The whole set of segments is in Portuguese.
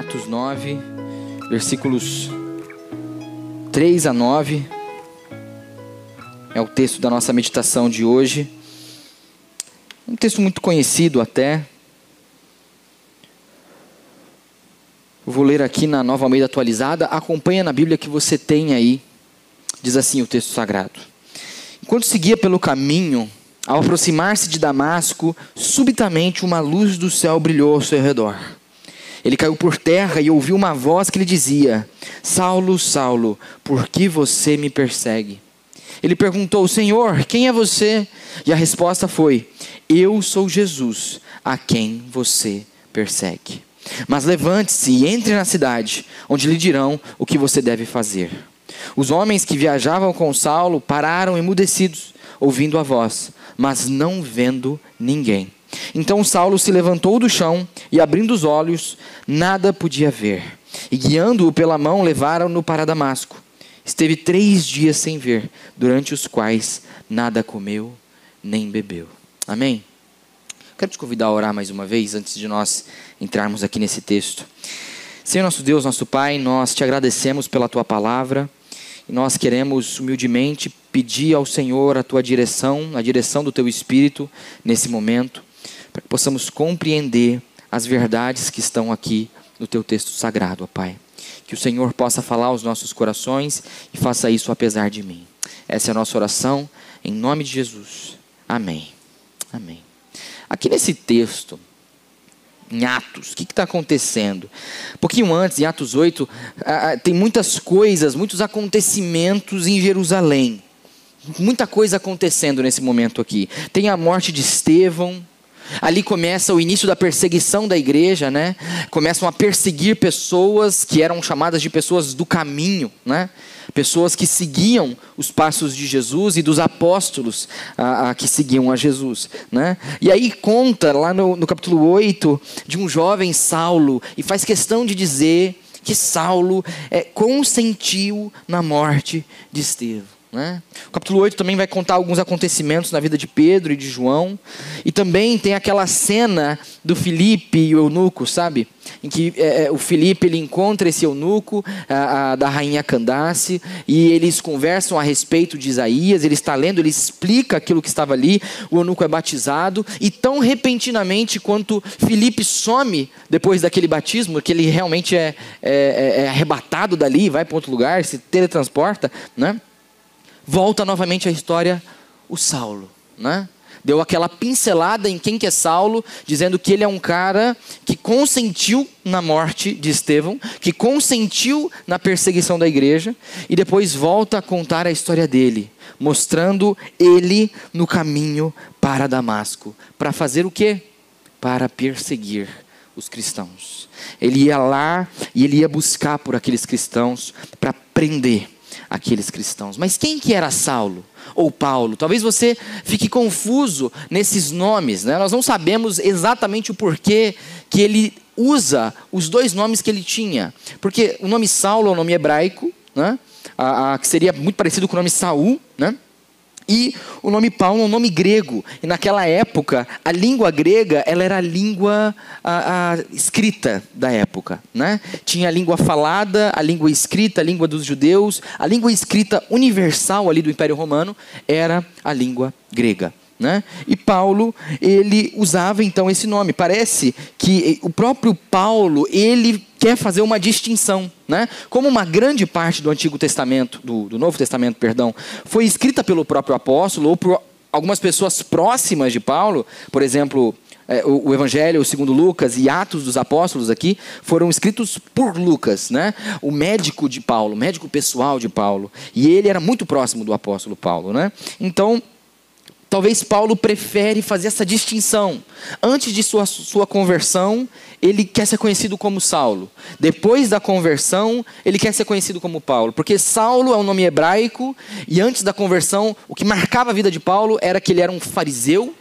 Atos 9, versículos 3 a 9. É o texto da nossa meditação de hoje. Um texto muito conhecido até. Vou ler aqui na Nova Almeida atualizada. Acompanha na Bíblia que você tem aí. Diz assim o texto sagrado. Enquanto seguia pelo caminho, ao aproximar-se de Damasco, subitamente uma luz do céu brilhou ao seu redor. Ele caiu por terra e ouviu uma voz que lhe dizia: Saulo, Saulo, por que você me persegue? Ele perguntou: Senhor, quem é você? E a resposta foi: Eu sou Jesus, a quem você persegue. Mas levante-se e entre na cidade, onde lhe dirão o que você deve fazer. Os homens que viajavam com Saulo pararam emudecidos, ouvindo a voz, mas não vendo ninguém. Então Saulo se levantou do chão e, abrindo os olhos, nada podia ver. E guiando-o pela mão, levaram-no para Damasco. Esteve três dias sem ver, durante os quais nada comeu nem bebeu. Amém? Quero te convidar a orar mais uma vez, antes de nós entrarmos aqui nesse texto. Senhor nosso Deus, nosso Pai, nós te agradecemos pela tua palavra e nós queremos humildemente pedir ao Senhor a tua direção, a direção do teu Espírito nesse momento para que possamos compreender as verdades que estão aqui no teu texto sagrado, ó Pai. Que o Senhor possa falar aos nossos corações e faça isso apesar de mim. Essa é a nossa oração, em nome de Jesus. Amém. Amém. Aqui nesse texto, em Atos, o que está acontecendo? Um pouquinho antes, em Atos 8, tem muitas coisas, muitos acontecimentos em Jerusalém. Muita coisa acontecendo nesse momento aqui. Tem a morte de Estevão, Ali começa o início da perseguição da igreja, né? Começam a perseguir pessoas que eram chamadas de pessoas do caminho, né? Pessoas que seguiam os passos de Jesus e dos apóstolos a, a que seguiam a Jesus, né? E aí conta lá no, no capítulo 8 de um jovem Saulo e faz questão de dizer que Saulo é, consentiu na morte de Estevão. Né? O capítulo 8 também vai contar alguns acontecimentos na vida de Pedro e de João. E também tem aquela cena do Filipe e o eunuco, sabe? Em que é, é, o Filipe ele encontra esse eunuco a, a, da rainha Candace e eles conversam a respeito de Isaías. Ele está lendo, ele explica aquilo que estava ali. O eunuco é batizado e tão repentinamente quanto Filipe some depois daquele batismo, que ele realmente é, é, é, é arrebatado dali, vai para outro lugar, se teletransporta, né? Volta novamente a história o Saulo, né? Deu aquela pincelada em quem que é Saulo, dizendo que ele é um cara que consentiu na morte de Estevão, que consentiu na perseguição da igreja, e depois volta a contar a história dele, mostrando ele no caminho para Damasco. Para fazer o quê? Para perseguir os cristãos. Ele ia lá e ele ia buscar por aqueles cristãos para prender aqueles cristãos. Mas quem que era Saulo ou Paulo? Talvez você fique confuso nesses nomes, né? Nós não sabemos exatamente o porquê que ele usa os dois nomes que ele tinha. Porque o nome Saulo é um nome hebraico, né? A, a, que seria muito parecido com o nome Saul, né? E o nome Paulo é um nome grego. E naquela época, a língua grega ela era a língua a, a, escrita da época. Né? Tinha a língua falada, a língua escrita, a língua dos judeus. A língua escrita universal ali do Império Romano era a língua grega. Né? E Paulo, ele usava então esse nome. Parece que o próprio Paulo, ele quer fazer uma distinção. Né? Como uma grande parte do Antigo Testamento, do, do Novo Testamento, perdão, foi escrita pelo próprio apóstolo ou por algumas pessoas próximas de Paulo, por exemplo, é, o, Evangelho segundo Lucas e Atos dos Apóstolos aqui foram escritos por Lucas, né? O médico de Paulo, médico pessoal de Paulo, e ele era muito próximo do apóstolo Paulo, né? Então Talvez Paulo prefere fazer essa distinção. Antes de sua, sua conversão, ele quer ser conhecido como Saulo. Depois da conversão, ele quer ser conhecido como Paulo. Porque Saulo é um nome hebraico, e antes da conversão, o que marcava a vida de Paulo era que ele era um fariseu,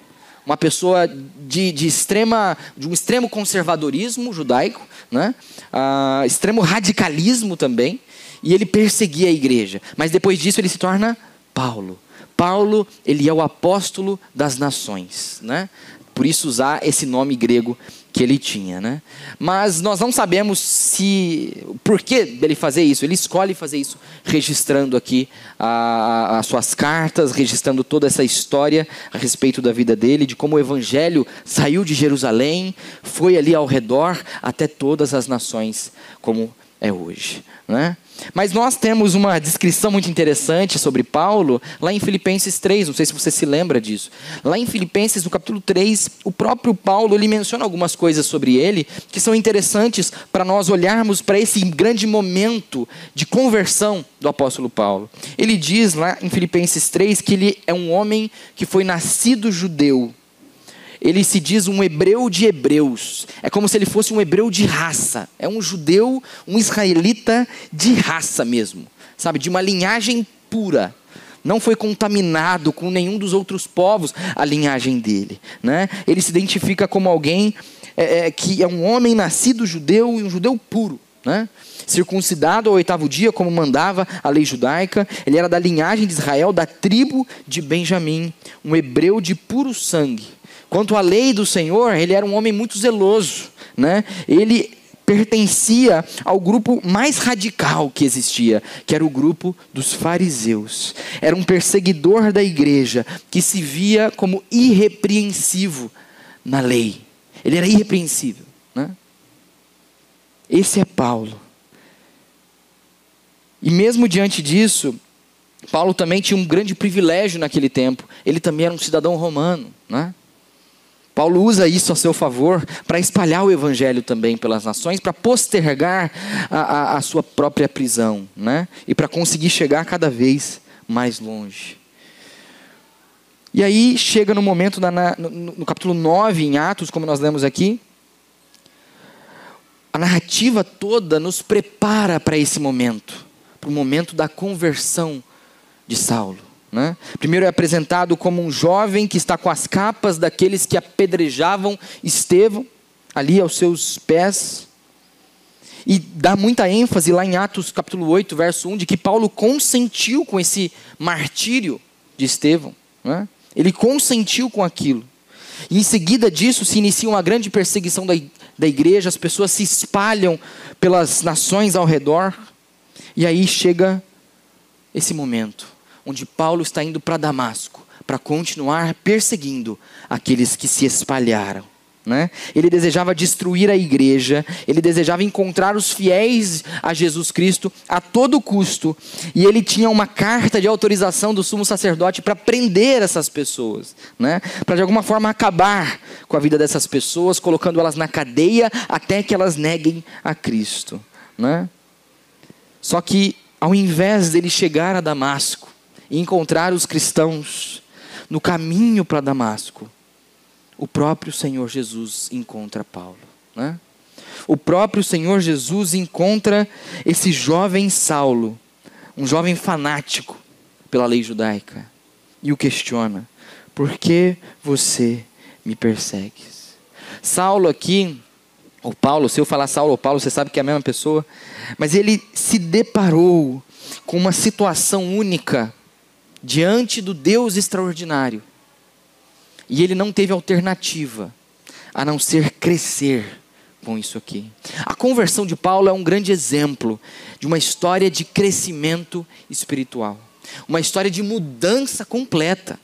uma pessoa de, de extrema, de um extremo conservadorismo judaico, né? Uh, extremo radicalismo também, e ele perseguia a igreja. Mas depois disso, ele se torna Paulo Paulo, ele é o apóstolo das nações, né? Por isso usar esse nome grego que ele tinha, né? Mas nós não sabemos se por que dele fazer isso. Ele escolhe fazer isso, registrando aqui as suas cartas, registrando toda essa história a respeito da vida dele, de como o evangelho saiu de Jerusalém, foi ali ao redor até todas as nações, como é hoje, né? Mas nós temos uma descrição muito interessante sobre Paulo lá em Filipenses 3, não sei se você se lembra disso. Lá em Filipenses, no capítulo 3, o próprio Paulo ele menciona algumas coisas sobre ele que são interessantes para nós olharmos para esse grande momento de conversão do apóstolo Paulo. Ele diz lá em Filipenses 3 que ele é um homem que foi nascido judeu, ele se diz um hebreu de hebreus. É como se ele fosse um hebreu de raça. É um judeu, um israelita de raça mesmo. Sabe? De uma linhagem pura. Não foi contaminado com nenhum dos outros povos a linhagem dele. Né? Ele se identifica como alguém é, é, que é um homem nascido judeu e um judeu puro. Né? Circuncidado ao oitavo dia, como mandava a lei judaica, ele era da linhagem de Israel, da tribo de Benjamim, um hebreu de puro sangue Quanto à lei do Senhor, ele era um homem muito zeloso, né? Ele pertencia ao grupo mais radical que existia, que era o grupo dos fariseus. Era um perseguidor da igreja que se via como irrepreensivo na lei. Ele era irrepreensível, né? Esse é Paulo. E mesmo diante disso, Paulo também tinha um grande privilégio naquele tempo. Ele também era um cidadão romano, né? Paulo usa isso a seu favor para espalhar o evangelho também pelas nações, para postergar a, a, a, sua própria prisão, né? E para conseguir chegar cada vez mais longe. E aí chega no momento, da, no, no capítulo 9, em Atos, como nós lemos aqui, a narrativa toda nos prepara para esse momento, para o momento da conversão de Saulo. Né? Primeiro é apresentado como um jovem que está com as capas daqueles que apedrejavam Estevão, ali aos seus pés. E dá muita ênfase lá em Atos capítulo 8, verso 1, de que Paulo consentiu com esse martírio de Estevão. Né? Ele consentiu com aquilo. E em seguida disso se inicia uma grande perseguição da, da igreja, as pessoas se espalham pelas nações ao redor. E aí chega esse momento onde Paulo está indo para Damasco para continuar perseguindo aqueles que se espalharam. Né? Ele desejava destruir a igreja, ele desejava encontrar os fiéis a Jesus Cristo a todo custo, e ele tinha uma carta de autorização do sumo sacerdote para prender essas pessoas, né? para de alguma forma acabar com a vida dessas pessoas, colocando elas na cadeia até que elas neguem a Cristo. Né? Só que, ao invés dele chegar a Damasco, e encontrar os cristãos no caminho para Damasco, o próprio Senhor Jesus encontra Paulo. Né? O próprio Senhor Jesus encontra esse jovem Saulo, um jovem fanático pela lei judaica, e o questiona: por que você me persegues? Saulo aqui, ou Paulo, se eu falar Saulo ou Paulo, você sabe que é a mesma pessoa, mas ele se deparou com uma situação única diante do Deus extraordinário. E ele não teve alternativa a não ser crescer com isso aqui. A conversão de Paulo é um grande exemplo de uma história de crescimento espiritual, uma história de mudança completa,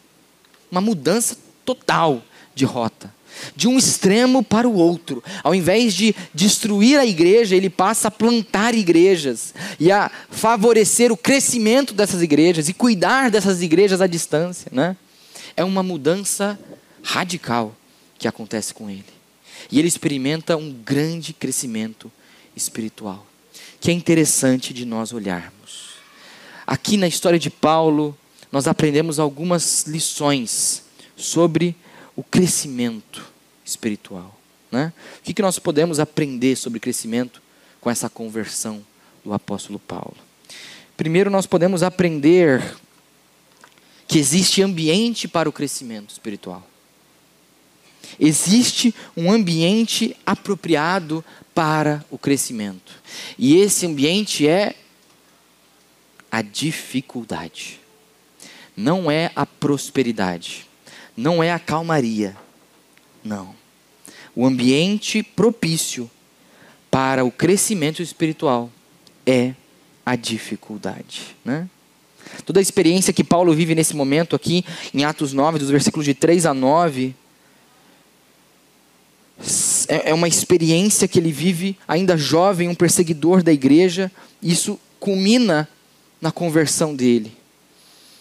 uma mudança total de rota de um extremo para o outro. Ao invés de destruir a igreja, ele passa a plantar igrejas e a favorecer o crescimento dessas igrejas e cuidar dessas igrejas à distância. Né? É uma mudança radical que acontece com ele. E ele experimenta um grande crescimento espiritual, que é interessante de nós olharmos. Aqui na história de Paulo, nós aprendemos algumas lições sobre o crescimento espiritual. Né? O que, que nós podemos aprender sobre crescimento com essa conversão do apóstolo Paulo? Primeiro, nós podemos aprender que existe ambiente para o crescimento espiritual. Existe um ambiente apropriado para o crescimento. E esse ambiente é a dificuldade. Não é a prosperidade não é a calmaria. Não. o ambiente propício para o crescimento espiritual é a dificuldade. Né? Toda a experiência que Paulo vive nesse momento aqui, em Atos 9, dos versículos de 3 a 9, é, é uma experiência que ele vive ainda jovem, um perseguidor da igreja. Isso culmina na conversão dele.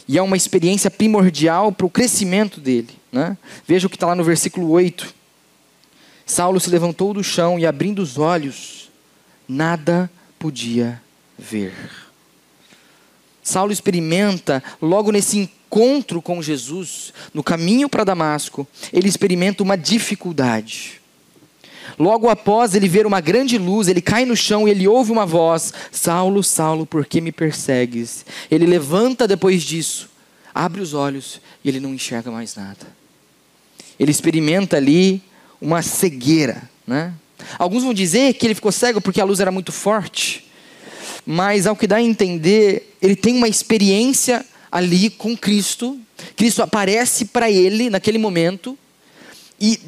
E é uma experiência primordial para o crescimento dele. Né? Veja o que está lá no versículo 8. Saulo se levantou do chão e, abrindo os olhos, nada podia ver. Saulo experimenta, logo nesse encontro com Jesus, no caminho para Damasco, ele experimenta uma dificuldade. Logo após ele ver uma grande luz, ele cai no chão e ele ouve uma voz: Saulo, Saulo, por que me persegues? Ele levanta depois disso, abre os olhos e ele não enxerga mais nada. Ele experimenta ali uma cegueira. Né? Alguns vão dizer que ele ficou cego porque a luz era muito forte, mas ao que dá a entender, ele tem uma experiência ali com Cristo. Cristo aparece para ele naquele momento e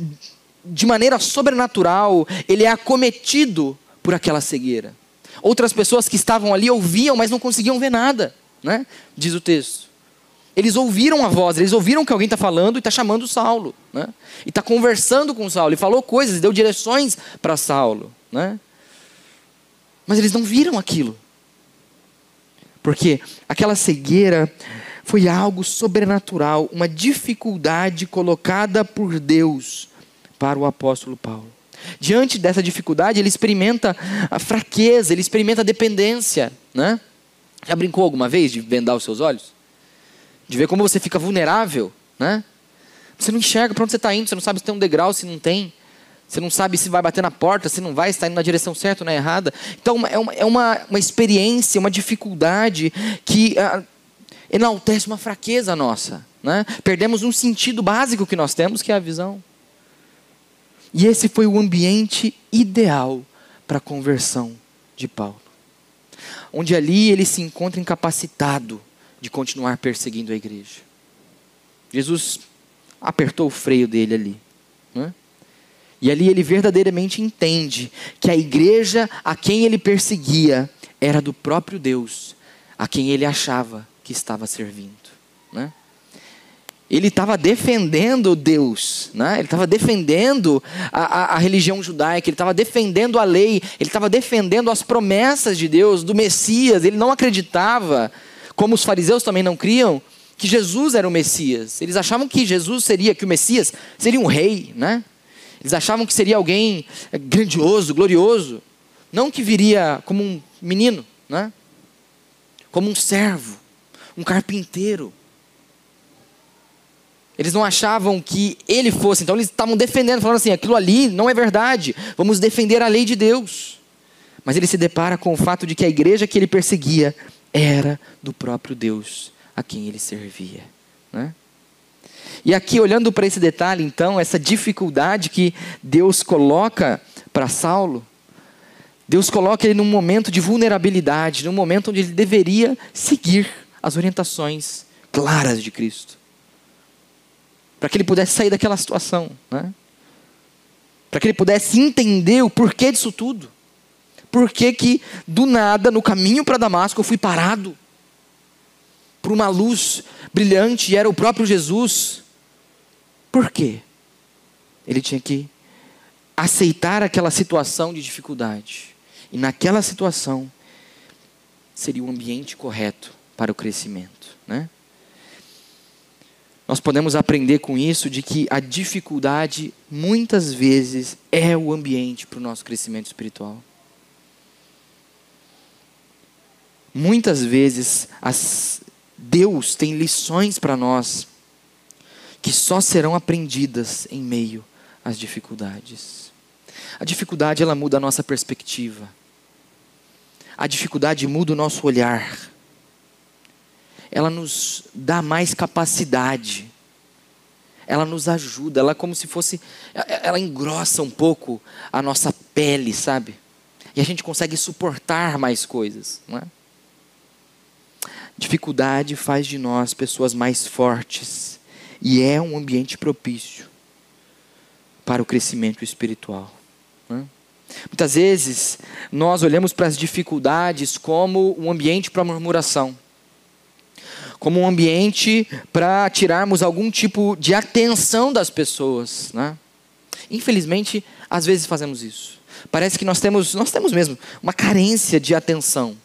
de maneira sobrenatural, ele é acometido por aquela cegueira. Outras pessoas que estavam ali ouviam, mas não conseguiam ver nada, né? diz o texto. Eles ouviram a voz, eles ouviram que alguém está falando e está chamando Saulo. Né? E está conversando com Saulo, e falou coisas, deu direções para Saulo. Né? Mas eles não viram aquilo. Porque aquela cegueira foi algo sobrenatural, uma dificuldade colocada por Deus para o apóstolo Paulo. Diante dessa dificuldade, ele experimenta a fraqueza, ele experimenta a dependência. Né? Já brincou alguma vez de vendar os seus olhos? De ver como você fica vulnerável? Né? Você não enxerga para onde você está indo, você não sabe se tem um degrau, se não tem. Você não sabe se vai bater na porta, se não vai, se está indo na direção certa ou na errada. Então, é uma, é uma, uma experiência, uma dificuldade que uh, enaltece uma fraqueza nossa. Né? Perdemos um sentido básico que nós temos, que é a visão. E esse foi o ambiente ideal para a conversão de Paulo. Onde ali ele se encontra incapacitado de continuar perseguindo a igreja. Jesus apertou o freio dele ali. Né? E ali ele verdadeiramente entende que a igreja a quem ele perseguia era do próprio Deus, a quem ele achava que estava servindo. Ele estava defendendo Deus, né? ele estava defendendo a, a, a, religião judaica, ele estava defendendo a lei, ele estava defendendo as promessas de Deus, do Messias. Ele não acreditava, como os fariseus também não criam, que Jesus era o Messias. Eles achavam que Jesus seria, que o Messias seria um rei, né? Eles achavam que seria alguém grandioso, glorioso, não que viria como um menino, né? Como um servo, um carpinteiro eles não achavam que ele fosse, então eles estavam defendendo, falando assim: aquilo ali não é verdade, vamos defender a lei de Deus. Mas ele se depara com o fato de que a igreja que ele perseguia era do próprio Deus a quem ele servia. Né? E aqui, olhando para esse detalhe, então, essa dificuldade que Deus coloca para Saulo, Deus coloca ele num momento de vulnerabilidade, num momento onde ele deveria seguir as orientações claras de Cristo para que ele pudesse sair daquela situação, né? para que ele pudesse entender o porquê disso tudo. Por que, que do nada, no caminho para Damasco, eu fui parado por uma luz brilhante e era o próprio Jesus? Por quê? Ele tinha que aceitar aquela situação de dificuldade. E naquela situação seria o ambiente correto para o crescimento, né? Nós podemos aprender com isso de que a dificuldade muitas vezes é o ambiente para o nosso crescimento espiritual. Muitas vezes as, Deus tem lições para nós que só serão aprendidas em meio às dificuldades. A dificuldade ela muda a nossa perspectiva. A dificuldade muda o nosso olhar ela nos dá mais capacidade. Ela nos ajuda, ela é como se fosse, ela engrossa um pouco a nossa pele, sabe? E a gente consegue suportar mais coisas, não é? Dificuldade faz de nós pessoas mais fortes e é um ambiente propício para o crescimento espiritual. Né? Muitas vezes nós olhamos para as dificuldades como um ambiente para murmuração, como um ambiente para tirarmos algum tipo de atenção das pessoas. Né? Infelizmente, às vezes fazemos isso. Parece que nós temos, nós temos mesmo uma carência de atenção.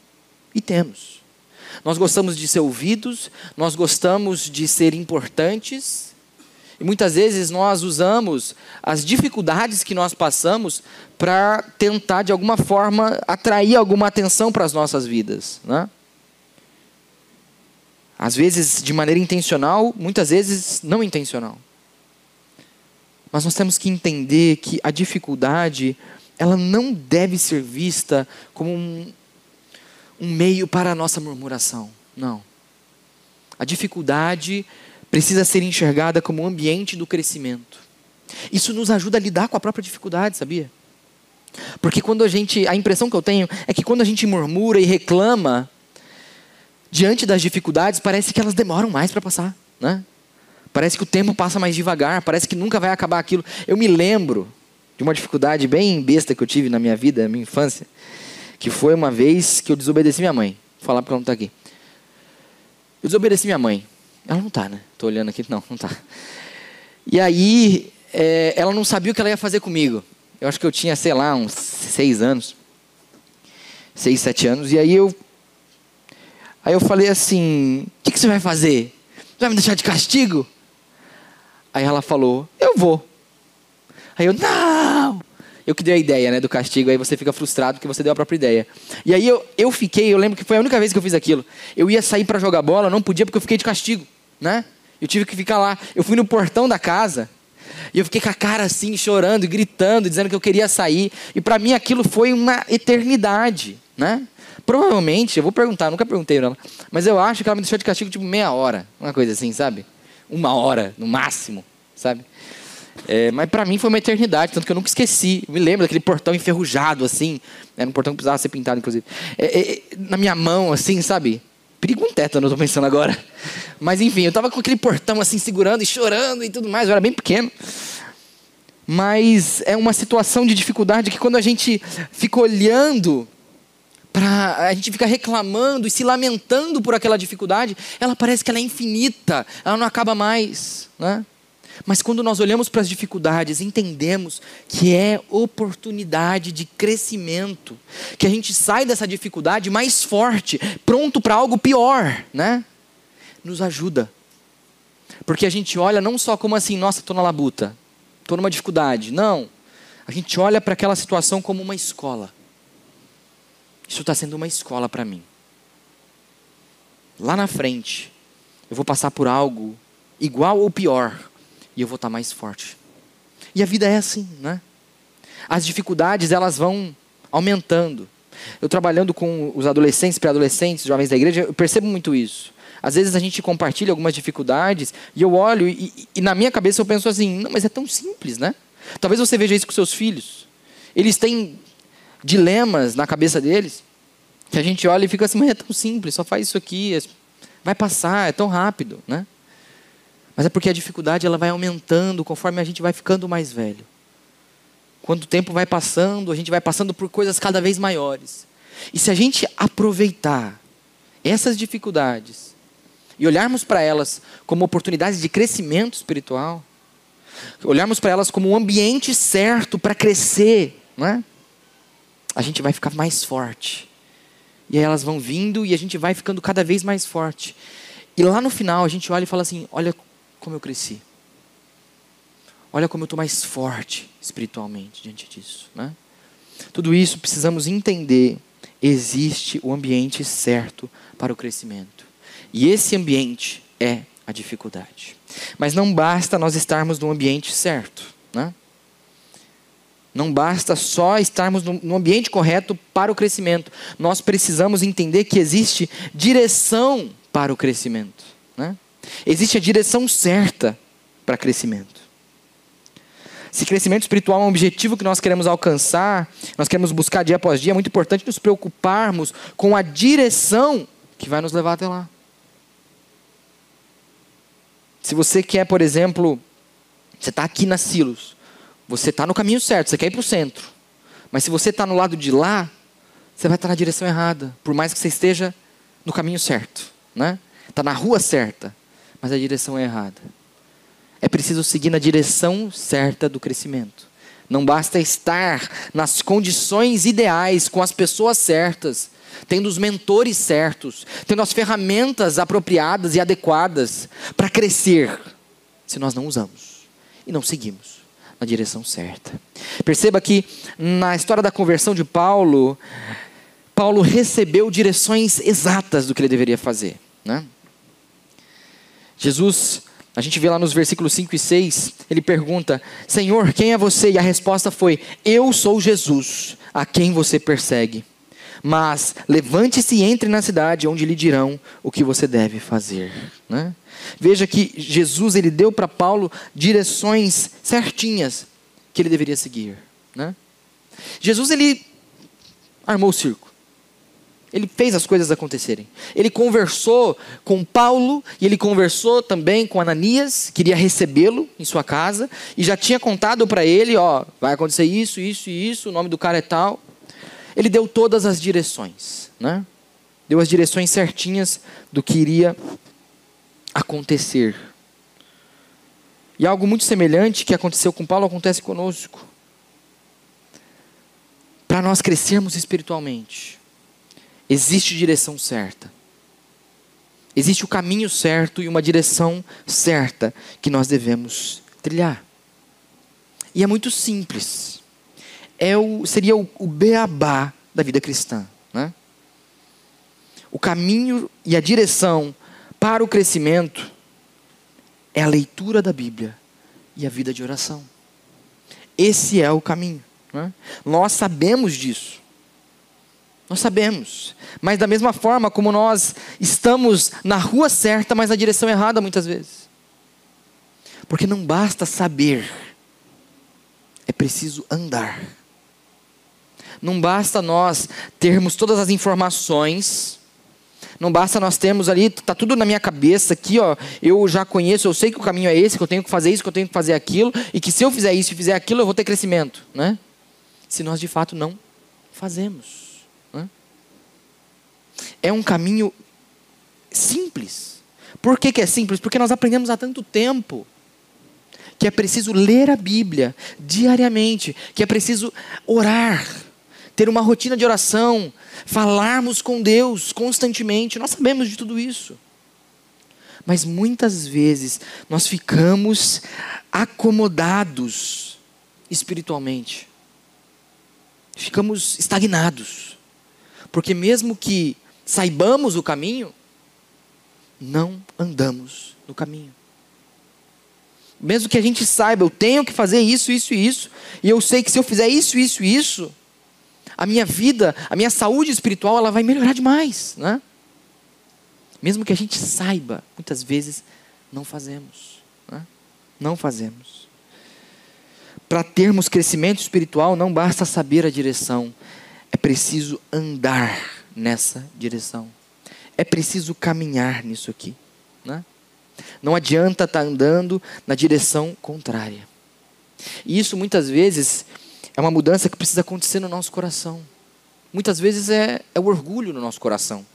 E temos. Nós gostamos de ser ouvidos, nós gostamos de ser importantes, e muitas vezes nós usamos as dificuldades que nós passamos para tentar, de alguma forma, atrair alguma atenção para as nossas vidas. Né? Às vezes de maneira intencional, muitas vezes não intencional. Mas nós temos que entender que a dificuldade, ela não deve ser vista como um, um meio para a nossa murmuração. Não. A dificuldade precisa ser enxergada como um ambiente do crescimento. Isso nos ajuda a lidar com a própria dificuldade, sabia? Porque quando a gente, a impressão que eu tenho é que quando a gente murmura e reclama diante das dificuldades, parece que elas demoram mais para passar, né? Parece que o tempo passa mais devagar, parece que nunca vai acabar aquilo. Eu me lembro de uma dificuldade bem besta que eu tive na minha vida, na minha infância, que foi uma vez que eu desobedeci minha mãe. Vou falar porque ela não está aqui. Eu desobedeci minha mãe. Ela não está, né? Estou olhando aqui, não, não está. E aí, é, ela não sabia o que ela ia fazer comigo. Eu acho que eu tinha, sei lá, uns seis anos. Seis, sete anos. E aí eu. Aí eu falei assim: O que, que você vai fazer? Você vai me deixar de castigo? Aí ela falou: Eu vou. Aí eu: Não! Eu que dei a ideia, né, do castigo. Aí você fica frustrado porque você deu a própria ideia. E aí eu, eu fiquei, eu lembro que foi a única vez que eu fiz aquilo. Eu ia sair para jogar bola, não podia porque eu fiquei de castigo, né? Eu tive que ficar lá. Eu fui no portão da casa. E eu fiquei com a cara assim, chorando, gritando, dizendo que eu queria sair. E para mim aquilo foi uma eternidade, né? Provavelmente, eu vou perguntar, nunca perguntei ela, mas eu acho que ela me deixou de castigo tipo meia hora, uma coisa assim, sabe? Uma hora, no máximo, sabe? É, mas para mim foi uma eternidade, tanto que eu nunca esqueci. Eu me lembro daquele portão enferrujado, assim. Era um portão que precisava ser pintado, inclusive. É, é, na minha mão, assim, sabe? Perigo um tétano, eu tô pensando agora. Mas enfim, eu tava com aquele portão assim, segurando e chorando e tudo mais. Eu era bem pequeno. Mas é uma situação de dificuldade que quando a gente fica olhando para a gente fica reclamando e se lamentando por aquela dificuldade, ela parece que ela é infinita, ela não acaba mais, né? Mas quando nós olhamos para as dificuldades, entendemos que é oportunidade de crescimento, que a gente sai dessa dificuldade mais forte, pronto para algo pior, né? Nos ajuda. Porque a gente olha não só como assim, nossa, estou na labuta, estou numa dificuldade. Não. A gente olha para aquela situação como uma escola. Isso está sendo uma escola para mim. Lá na frente, eu vou passar por algo igual ou pior e eu vou estar mais forte. E a vida é assim, né? As dificuldades elas vão aumentando. Eu trabalhando com os adolescentes, pré-adolescentes, jovens da igreja, eu percebo muito isso. Às vezes a gente compartilha algumas dificuldades e eu olho e, e, na minha cabeça eu penso assim, não, mas é tão simples, né? Talvez você veja isso com seus filhos. Eles têm dilemas na cabeça deles que a gente olha e fica assim, mas é tão simples, só faz isso aqui, vai passar, é tão rápido, né? Mas é porque a dificuldade ela vai aumentando conforme a gente vai ficando mais velho. Quando o tempo vai passando, a gente vai passando por coisas cada vez maiores. E se a gente aproveitar essas dificuldades e olharmos para elas como oportunidades de crescimento espiritual, olharmos para elas como um ambiente certo para crescer, não é? A gente vai ficar mais forte. E aí elas vão vindo e a gente vai ficando cada vez mais forte. E lá no final a gente olha e fala assim: olha como eu cresci. Olha como eu estou mais forte espiritualmente diante disso. Né? Tudo isso precisamos entender. Existe o ambiente certo para o crescimento. E esse ambiente é a dificuldade. Mas não basta nós estarmos no ambiente certo. Né? Não basta só estarmos no ambiente correto para o crescimento. Nós precisamos entender que existe direção para o crescimento. Né? Existe a direção certa para crescimento. Se crescimento espiritual é um objetivo que nós queremos alcançar, nós queremos buscar dia após dia, é muito importante nos preocuparmos com a direção que vai nos levar até lá. Se você quer, por exemplo, você está aqui na Silos, você está no caminho certo, você quer ir para o centro. Mas se você está no lado de lá, você vai estar tá na direção errada, por mais que você esteja no caminho certo, né? Está na rua certa, mas a direção é errada. É preciso seguir na direção certa do crescimento. Não basta estar nas condições ideais, com as pessoas certas, tendo os mentores certos, tendo as ferramentas apropriadas e adequadas para crescer, se nós não usamos e não seguimos na direção certa. Perceba que na história da conversão de Paulo, Paulo recebeu direções exatas do que ele deveria fazer. Né? Jesus, a gente vê lá nos versículos 5 e 6, ele pergunta: Senhor, quem é você? E a resposta foi: Eu sou Jesus, a quem você persegue. Mas levante-se e entre na cidade, onde lhe dirão o que você deve fazer. Né? Veja que Jesus ele deu para Paulo direções certinhas que ele deveria seguir. Né? Jesus ele armou o circo. Ele fez as coisas acontecerem. Ele conversou com Paulo e ele conversou também com Ananias, queria recebê-lo em sua casa e já tinha contado para ele, ó, vai acontecer isso, isso e isso, o nome do cara é tal. Ele deu todas as direções, né? Deu as direções certinhas do que iria acontecer. E algo muito semelhante que aconteceu com Paulo acontece conosco. Para nós crescermos espiritualmente, existe direção certa. Existe o caminho certo e uma direção certa que nós devemos trilhar. E é muito simples. É o, seria o, o beabá da vida cristã. Né? O caminho e a direção para o crescimento é a leitura da Bíblia e a vida de oração. Esse é o caminho. Né? Nós sabemos disso. Nós sabemos. Mas da mesma forma como nós estamos na rua certa, mas na direção errada muitas vezes. Porque não basta saber, é preciso andar. Não basta nós termos todas as informações, não basta nós termos ali, está tudo na minha cabeça aqui, ó, eu já conheço, eu sei que o caminho é esse, que eu tenho que fazer isso, que eu tenho que fazer aquilo, e que se eu fizer isso e fizer aquilo, eu vou ter crescimento. Né? Se nós de fato não fazemos. É um caminho simples. Por que, que é simples? Porque nós aprendemos há tanto tempo que é preciso ler a Bíblia diariamente, que é preciso orar, ter uma rotina de oração, falarmos com Deus constantemente. Nós sabemos de tudo isso. Mas muitas vezes nós ficamos acomodados espiritualmente. Ficamos estagnados. Porque mesmo que saibamos o caminho, não andamos no caminho. Mesmo que a gente saiba, eu tenho que fazer isso, isso e isso, e eu sei que se eu fizer isso, isso e isso, a minha vida, a minha saúde espiritual, ela vai melhorar demais, né? Mesmo que a gente saiba, muitas vezes não fazemos, né? não fazemos. Para termos crescimento espiritual, não basta saber a direção, é preciso andar nessa direção. É preciso caminhar nisso aqui. Né? Não adianta estar tá andando na direção contrária. E isso muitas vezes é uma mudança que precisa acontecer no nosso coração. Muitas vezes é, é o orgulho no nosso coração.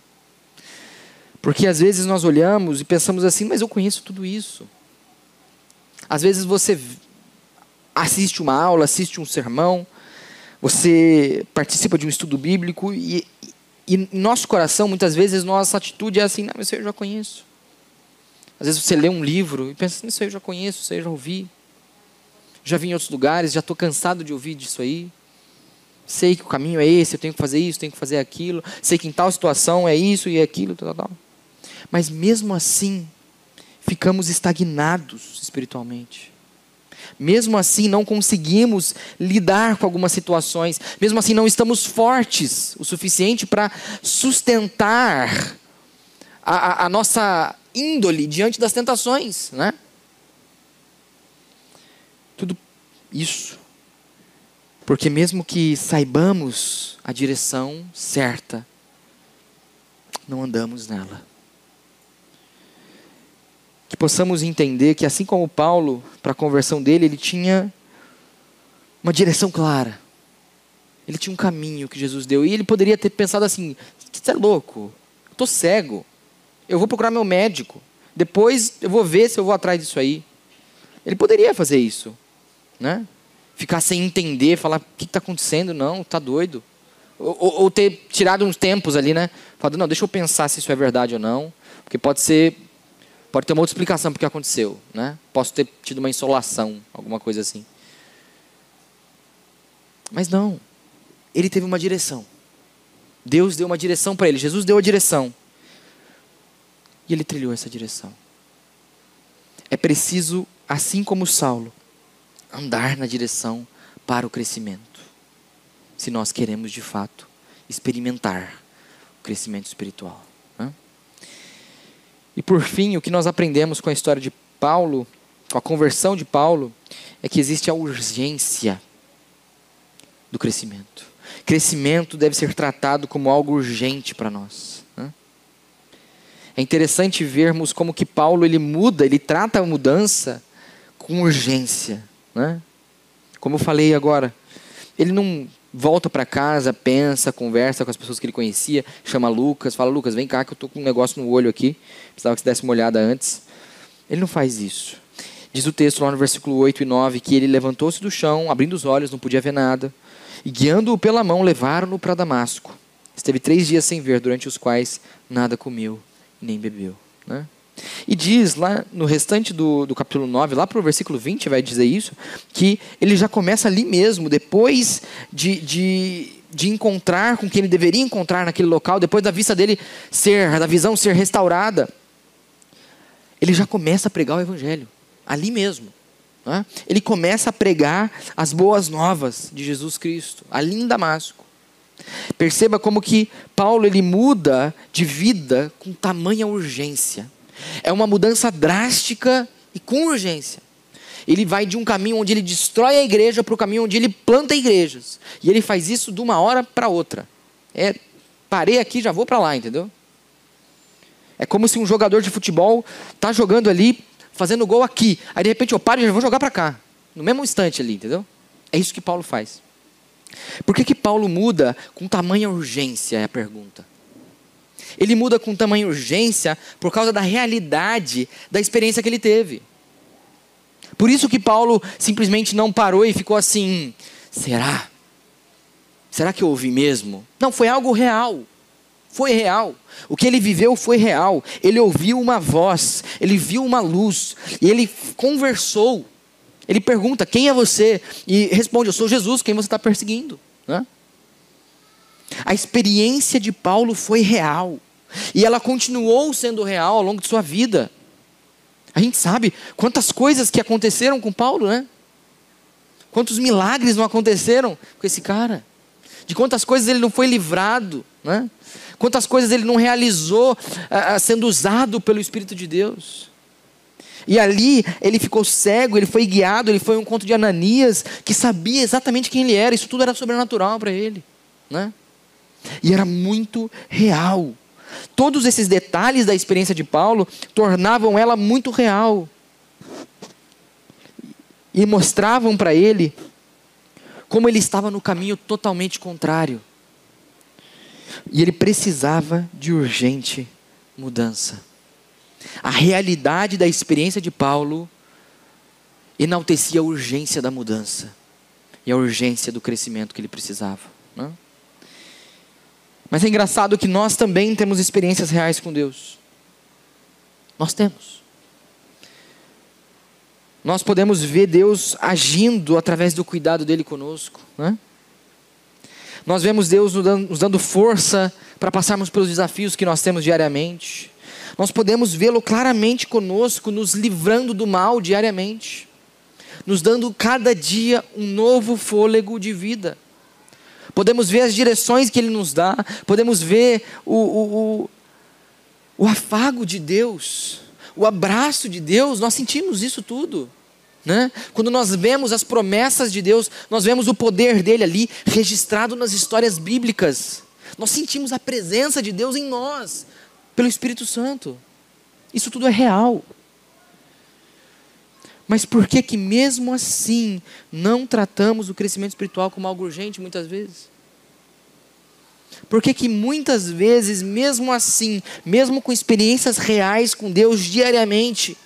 Porque às vezes nós olhamos e pensamos assim, mas eu conheço tudo isso. Às vezes você assiste uma aula, assiste um sermão, você participa de um estudo bíblico e, e nosso coração, muitas vezes, nossa atitude é assim: não, isso eu já conheço. Às vezes você lê um livro e pensa: isso eu já conheço, isso eu já ouvi. Já vi em outros lugares, já estou cansado de ouvir disso aí. Sei que o caminho é esse, eu tenho que fazer isso, tenho que fazer aquilo. Sei que em tal situação é isso e aquilo, tal, tal. Mas mesmo assim, ficamos estagnados espiritualmente. Mesmo assim, não conseguimos lidar com algumas situações. Mesmo assim, não estamos fortes o suficiente para sustentar a, a, a, nossa índole diante das tentações. Né? Tudo isso. Porque, mesmo que saibamos a direção certa, não andamos nela que possamos entender que assim como Paulo, para a conversão dele, ele tinha uma direção clara. Ele tinha um caminho que Jesus deu. E ele poderia ter pensado assim: você é louco, estou cego, eu vou procurar meu médico, depois eu vou ver se eu vou atrás disso aí. Ele poderia fazer isso, né? Ficar sem entender, falar: o que está acontecendo? Não, está doido. Ou, ou, ou, ter tirado uns tempos ali, né? Falando: não, deixa eu pensar se isso é verdade ou não, porque pode ser. Pode ter uma outra explicação porque aconteceu, né? Posso ter tido uma insolação, alguma coisa assim. Mas não ele teve uma direção. Deus deu uma direção para ele, Jesus deu a direção. E ele trilhou essa direção. É preciso, assim como Saulo, andar na direção para o crescimento. Se nós queremos de fato experimentar o crescimento espiritual. Né? E por fim, o que nós aprendemos com a história de Paulo, com a conversão de Paulo, é que existe a urgência do crescimento. Crescimento deve ser tratado como algo urgente para nós. Né? É interessante vermos como que Paulo ele muda, ele trata a mudança com urgência. Né? Como eu falei agora, ele não volta para casa, pensa, conversa com as pessoas que ele conhecia, chama Lucas, fala: Lucas, vem cá que eu estou com um negócio no olho aqui, precisava que você desse uma olhada antes. Ele não faz isso. Diz o texto lá no versículo 8 e 9 que ele levantou-se do chão, abrindo os olhos, não podia ver nada. E guiando-o pela mão, levaram-no para Damasco. Esteve três dias sem ver, durante os quais nada comeu nem bebeu. Né? E diz lá no restante do, do capítulo 9, lá para o versículo 20, vai dizer isso, que ele já começa ali mesmo, depois de, de, de encontrar com quem ele deveria encontrar naquele local, depois da vista dele ser, da visão ser restaurada, ele já começa a pregar o evangelho, ali mesmo. Né? Ele começa a pregar as boas novas de Jesus Cristo, ali em Damasco. Perceba como que Paulo ele muda de vida com tamanha urgência. É uma mudança drástica e com urgência. Ele vai de um caminho onde ele destrói a igreja para o caminho onde ele planta igrejas. E ele faz isso de uma hora para outra. É, parei aqui, já vou para lá, entendeu? É como se um jogador de futebol está jogando ali fazendo gol aqui. Aí de repente eu paro e já vou jogar para cá. No mesmo instante ali, entendeu? É isso que Paulo faz. Por que, que Paulo muda com tamanha urgência? É a pergunta. Ele muda com tamanha urgência por causa da realidade da experiência que ele teve. Por isso que Paulo simplesmente não parou e ficou assim: será? Será que eu ouvi mesmo? Não, foi algo real. Foi real. O que ele viveu foi real. Ele ouviu uma voz, ele viu uma luz, e ele conversou. Ele pergunta: Quem é você? E responde: Eu sou Jesus, quem você está perseguindo. Né? A experiência de Paulo foi real. E ela continuou sendo real ao longo de sua vida. A gente sabe quantas coisas que aconteceram com Paulo, né? Quantos milagres não aconteceram com esse cara? De quantas coisas ele não foi livrado, né? Quantas coisas ele não realizou ah, ah, sendo usado pelo Espírito de Deus. E ali ele ficou cego, ele foi guiado, ele foi um conto de Ananias, que sabia exatamente quem ele era, isso tudo era sobrenatural para ele. Né? E era muito real. Todos esses detalhes da experiência de Paulo tornavam ela muito real. E mostravam para ele como ele estava no caminho totalmente contrário. E ele precisava de urgente mudança. A realidade da experiência de Paulo enaltecia a urgência da mudança e a urgência do crescimento que ele precisava. Né? Mas é engraçado que nós também temos experiências reais com Deus. Nós temos. Nós podemos ver Deus agindo através do cuidado dele conosco. Né? Nós vemos Deus nos dando força para passarmos pelos desafios que nós temos diariamente. Nós podemos vê-lo claramente conosco, nos livrando do mal diariamente, nos dando cada dia um novo fôlego de vida. Podemos ver as direções que Ele nos dá, podemos ver o, o, o, o afago de Deus, o abraço de Deus, nós sentimos isso tudo. Né? Quando nós vemos as promessas de Deus, nós vemos o poder dele ali registrado nas histórias bíblicas. Nós sentimos a presença de Deus em nós, pelo Espírito Santo. Isso tudo é real. Mas por que que mesmo assim não tratamos o crescimento espiritual como algo urgente muitas vezes? Por que que muitas vezes, mesmo assim, mesmo com experiências reais com Deus diariamente,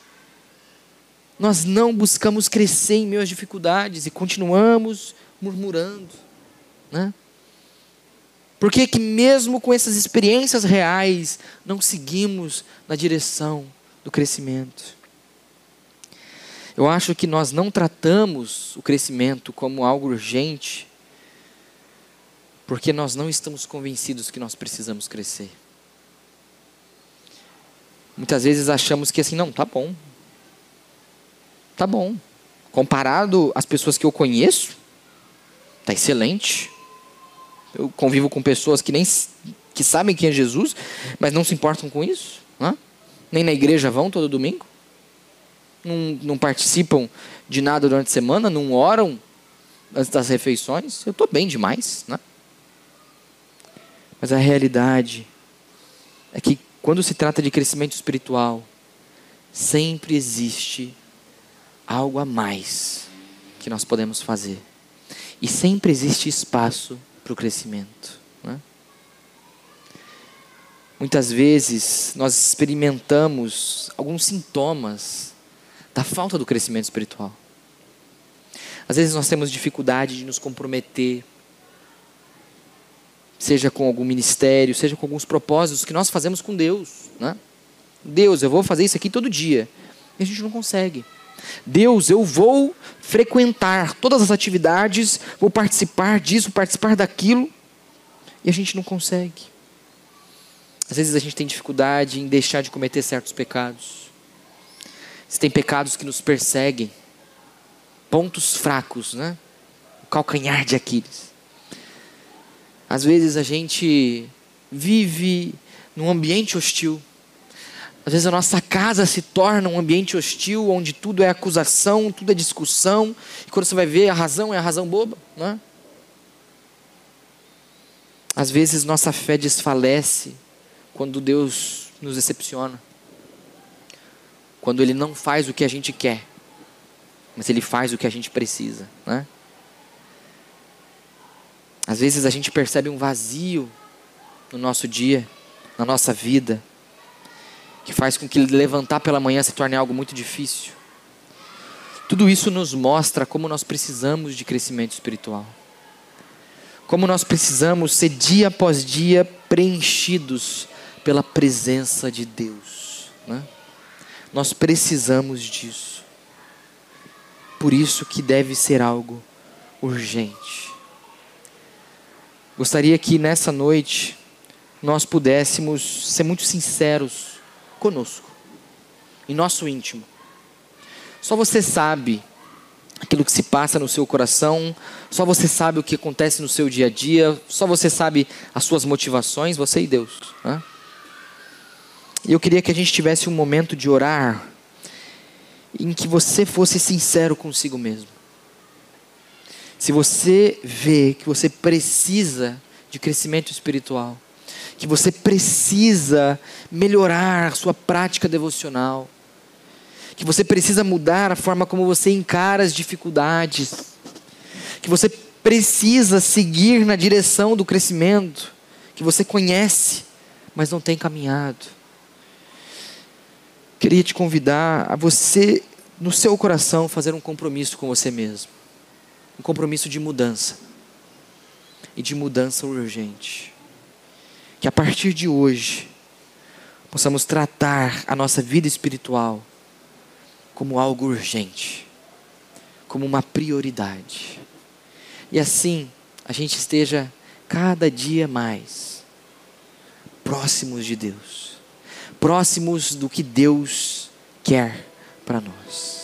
nós não buscamos crescer em meio às dificuldades e continuamos murmurando, né? Por que que mesmo com essas experiências reais, não seguimos na direção do crescimento? Eu acho que nós não tratamos o crescimento como algo urgente, porque nós não estamos convencidos que nós precisamos crescer. Muitas vezes achamos que assim, não, tá bom. Tá bom. Comparado às pessoas que eu conheço, tá excelente. Eu convivo com pessoas que nem que sabem quem é Jesus, mas não se importam com isso, né? nem na igreja vão todo domingo não, não participam de nada durante a semana, não oram antes das refeições, eu estou bem demais, né? Mas a realidade é que quando se trata de crescimento espiritual, sempre existe algo a mais que nós podemos fazer. E sempre existe espaço para o crescimento. Né? Muitas vezes nós experimentamos alguns sintomas da falta do crescimento espiritual. Às vezes nós temos dificuldade de nos comprometer, seja com algum ministério, seja com alguns propósitos que nós fazemos com Deus. Né? Deus, eu vou fazer isso aqui todo dia. E a gente não consegue. Deus, eu vou frequentar todas as atividades, vou participar disso, participar daquilo, e a gente não consegue. Às vezes a gente tem dificuldade em deixar de cometer certos pecados. Tem pecados que nos perseguem, pontos fracos, né? O calcanhar de Aquiles. Às vezes a gente vive num ambiente hostil. Às vezes a nossa casa se torna um ambiente hostil, onde tudo é acusação, tudo é discussão. E quando você vai ver, a razão é a razão boba, né? Às vezes nossa fé desfalece quando Deus nos decepciona quando ele não faz o que a gente quer, mas ele faz o que a gente precisa, né? Às vezes a gente percebe um vazio no nosso dia, na nossa vida, que faz com que levantar pela manhã se torne algo muito difícil. Tudo isso nos mostra como nós precisamos de crescimento espiritual. Como nós precisamos ser dia após dia preenchidos pela presença de Deus. Né? Nós precisamos disso. Por isso que deve ser algo urgente. Gostaria que nessa noite nós pudéssemos ser muito sinceros conosco, em nosso íntimo. Só você sabe aquilo que se passa no seu coração, só você sabe o que acontece no seu dia a dia, só você sabe as suas motivações, você e Deus. Né? Eu queria que a gente tivesse um momento de orar em que você fosse sincero consigo mesmo. Se você vê que você precisa de crescimento espiritual, que você precisa melhorar sua prática devocional, que você precisa mudar a forma como você encara as dificuldades, que você precisa seguir na direção do crescimento, que você conhece, mas não tem caminhado queria te convidar a você, no seu coração, fazer um compromisso com você mesmo. Um compromisso de mudança. E de mudança urgente. Que a partir de hoje, possamos tratar a nossa vida espiritual como algo urgente, como uma prioridade. E assim, a gente esteja cada dia mais próximos de Deus próximos do que Deus quer para nós.